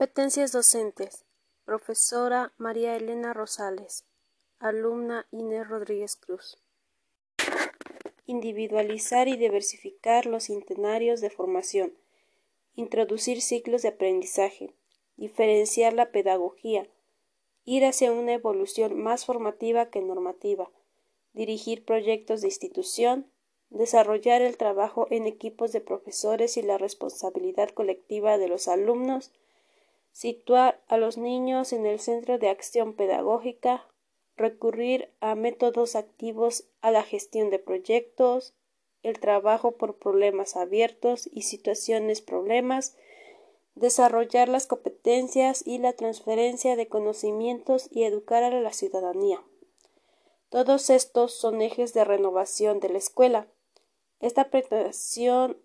Competencias docentes. Profesora María Elena Rosales. Alumna Inés Rodríguez Cruz. Individualizar y diversificar los centenarios de formación. Introducir ciclos de aprendizaje. Diferenciar la pedagogía. Ir hacia una evolución más formativa que normativa. Dirigir proyectos de institución. Desarrollar el trabajo en equipos de profesores y la responsabilidad colectiva de los alumnos situar a los niños en el centro de acción pedagógica, recurrir a métodos activos a la gestión de proyectos, el trabajo por problemas abiertos y situaciones problemas, desarrollar las competencias y la transferencia de conocimientos y educar a la ciudadanía. Todos estos son ejes de renovación de la escuela. Esta preparación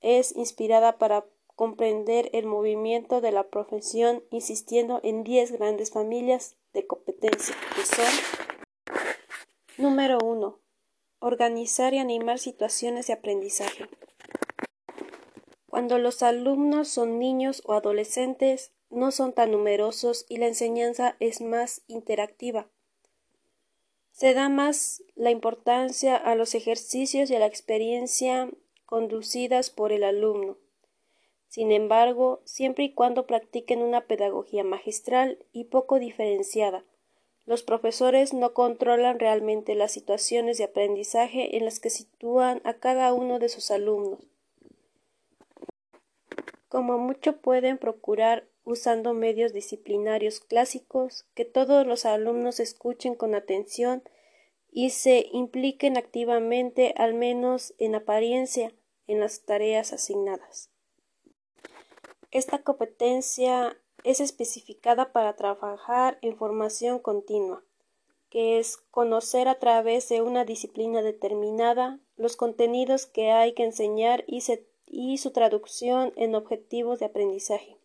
es inspirada para comprender el movimiento de la profesión insistiendo en diez grandes familias de competencia que son número 1. Organizar y animar situaciones de aprendizaje. Cuando los alumnos son niños o adolescentes, no son tan numerosos y la enseñanza es más interactiva. Se da más la importancia a los ejercicios y a la experiencia conducidas por el alumno. Sin embargo, siempre y cuando practiquen una pedagogía magistral y poco diferenciada, los profesores no controlan realmente las situaciones de aprendizaje en las que sitúan a cada uno de sus alumnos. Como mucho pueden procurar usando medios disciplinarios clásicos que todos los alumnos escuchen con atención y se impliquen activamente, al menos en apariencia, en las tareas asignadas. Esta competencia es especificada para trabajar en formación continua, que es conocer a través de una disciplina determinada los contenidos que hay que enseñar y, su traducción en objetivos de aprendizaje.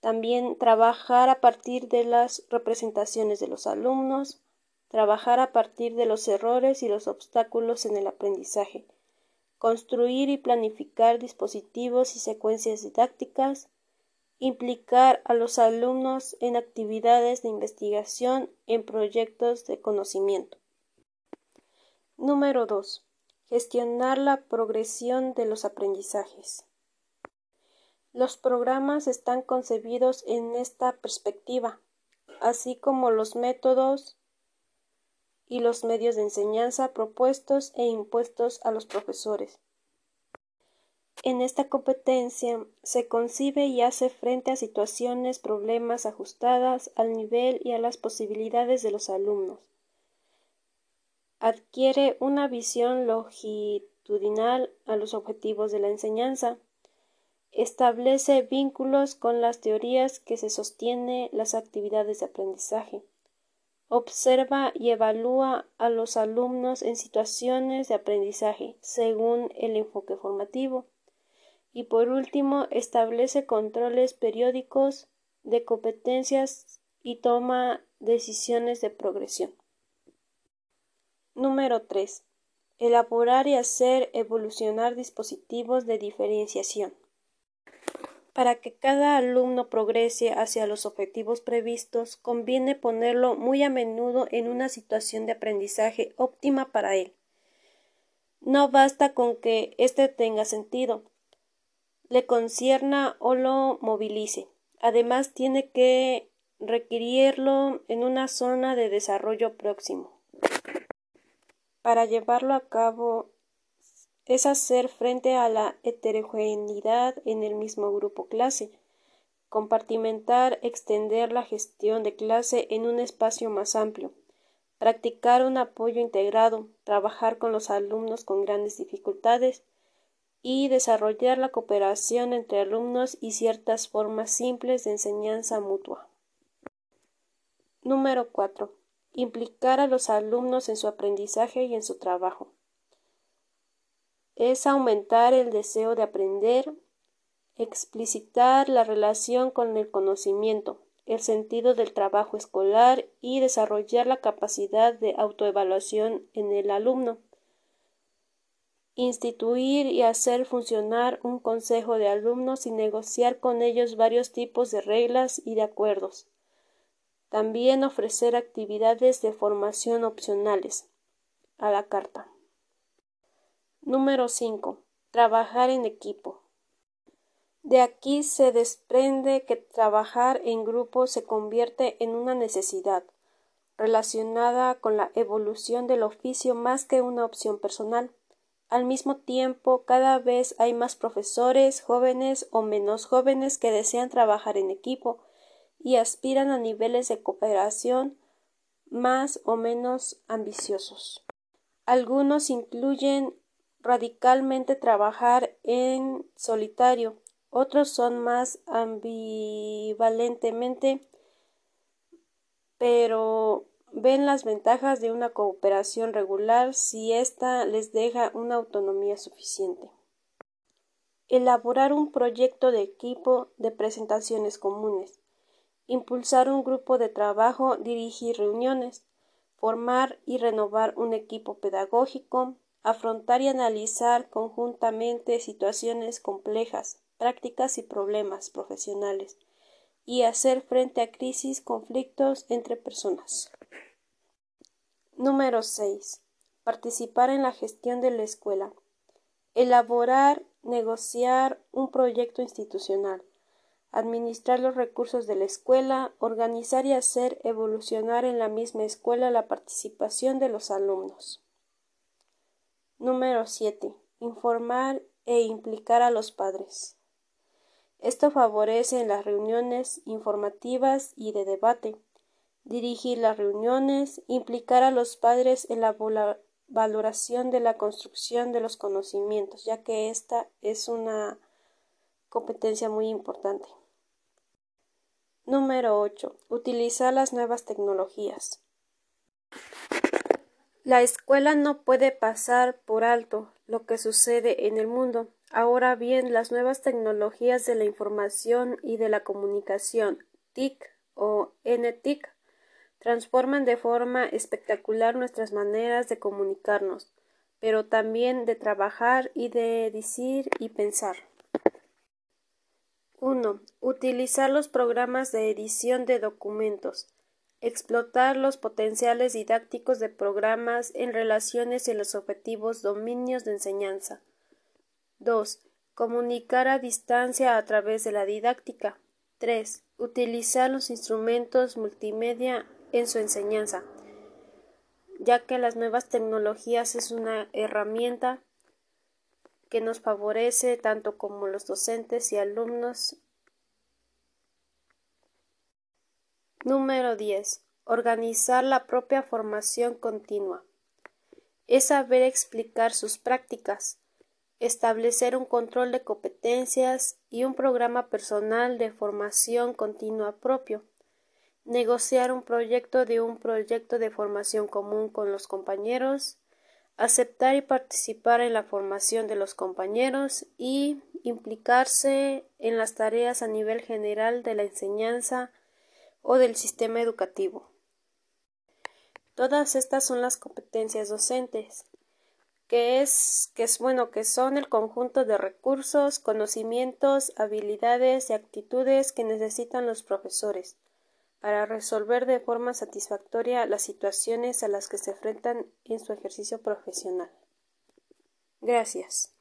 También trabajar a partir de las representaciones de los alumnos, trabajar a partir de los errores y los obstáculos en el aprendizaje, construir y planificar dispositivos y secuencias didácticas, implicar a los alumnos en actividades de investigación en proyectos de conocimiento. Número 2. Gestionar la progresión de los aprendizajes. Los programas están concebidos en esta perspectiva, así como los métodos, y los medios de enseñanza propuestos e impuestos a los profesores. En esta competencia se concibe y hace frente a situaciones, problemas ajustadas al nivel y a las posibilidades de los alumnos. Adquiere una visión longitudinal a los objetivos de la enseñanza. Establece vínculos con las teorías que se sostiene las actividades de aprendizaje Observa y evalúa a los alumnos en situaciones de aprendizaje según el enfoque formativo. Y por último, establece controles periódicos de competencias y toma decisiones de progresión. Número 3. Elaborar y hacer evolucionar dispositivos de diferenciación. Para que cada alumno progrese hacia los objetivos previstos, conviene ponerlo muy a menudo en una situación de aprendizaje óptima para él. No basta con que éste tenga sentido, le concierna o lo movilice. Además, tiene que requerirlo en una zona de desarrollo próximo. Para llevarlo a cabo es hacer frente a la heterogeneidad en el mismo grupo clase, compartimentar, extender la gestión de clase en un espacio más amplio, practicar un apoyo integrado, trabajar con los alumnos con grandes dificultades y desarrollar la cooperación entre alumnos y ciertas formas simples de enseñanza mutua. Número 4. Implicar a los alumnos en su aprendizaje y en su trabajo es aumentar el deseo de aprender, explicitar la relación con el conocimiento, el sentido del trabajo escolar y desarrollar la capacidad de autoevaluación en el alumno. instituir y hacer funcionar un consejo de alumnos y negociar con ellos varios tipos de reglas y de acuerdos. También ofrecer actividades de formación opcionales a la carta. Número 5. Trabajar en equipo. De aquí se desprende que trabajar en grupo se convierte en una necesidad relacionada con la evolución del oficio más que una opción personal. Al mismo tiempo, cada vez hay más profesores, jóvenes o menos jóvenes, que desean trabajar en equipo y aspiran a niveles de cooperación más o menos ambiciosos. Algunos incluyen radicalmente trabajar en solitario, otros son más ambivalentemente, pero ven las ventajas de una cooperación regular si ésta les deja una autonomía suficiente. Elaborar un proyecto de equipo de presentaciones comunes. Impulsar un grupo de trabajo, dirigir reuniones, formar y renovar un equipo pedagógico, afrontar y analizar conjuntamente situaciones complejas, prácticas y problemas profesionales, y hacer frente a crisis, conflictos entre personas. Número 6. Participar en la gestión de la escuela. Elaborar, negociar un proyecto institucional administrar los recursos de la escuela, organizar y hacer evolucionar en la misma escuela la participación de los alumnos. Número 7. Informar e implicar a los padres. Esto favorece las reuniones informativas y de debate, dirigir las reuniones, implicar a los padres en la valoración de la construcción de los conocimientos, ya que esta es una competencia muy importante. Número 8. Utilizar las nuevas tecnologías. La escuela no puede pasar por alto lo que sucede en el mundo. Ahora bien, las nuevas tecnologías de la información y de la comunicación, TIC o NTIC, transforman de forma espectacular nuestras maneras de comunicarnos, pero también de trabajar y de decir y pensar. 1. Utilizar los programas de edición de documentos. Explotar los potenciales didácticos de programas en relaciones y los objetivos dominios de enseñanza. 2. Comunicar a distancia a través de la didáctica. 3. Utilizar los instrumentos multimedia en su enseñanza, ya que las nuevas tecnologías es una herramienta que nos favorece tanto como los docentes y alumnos. Número 10. Organizar la propia formación continua. Es saber explicar sus prácticas, establecer un control de competencias y un programa personal de formación continua propio, negociar un proyecto de un proyecto de formación común con los compañeros, aceptar y participar en la formación de los compañeros y implicarse en las tareas a nivel general de la enseñanza o del sistema educativo. Todas estas son las competencias docentes, que es, que es bueno, que son el conjunto de recursos, conocimientos, habilidades y actitudes que necesitan los profesores para resolver de forma satisfactoria las situaciones a las que se enfrentan en su ejercicio profesional. Gracias.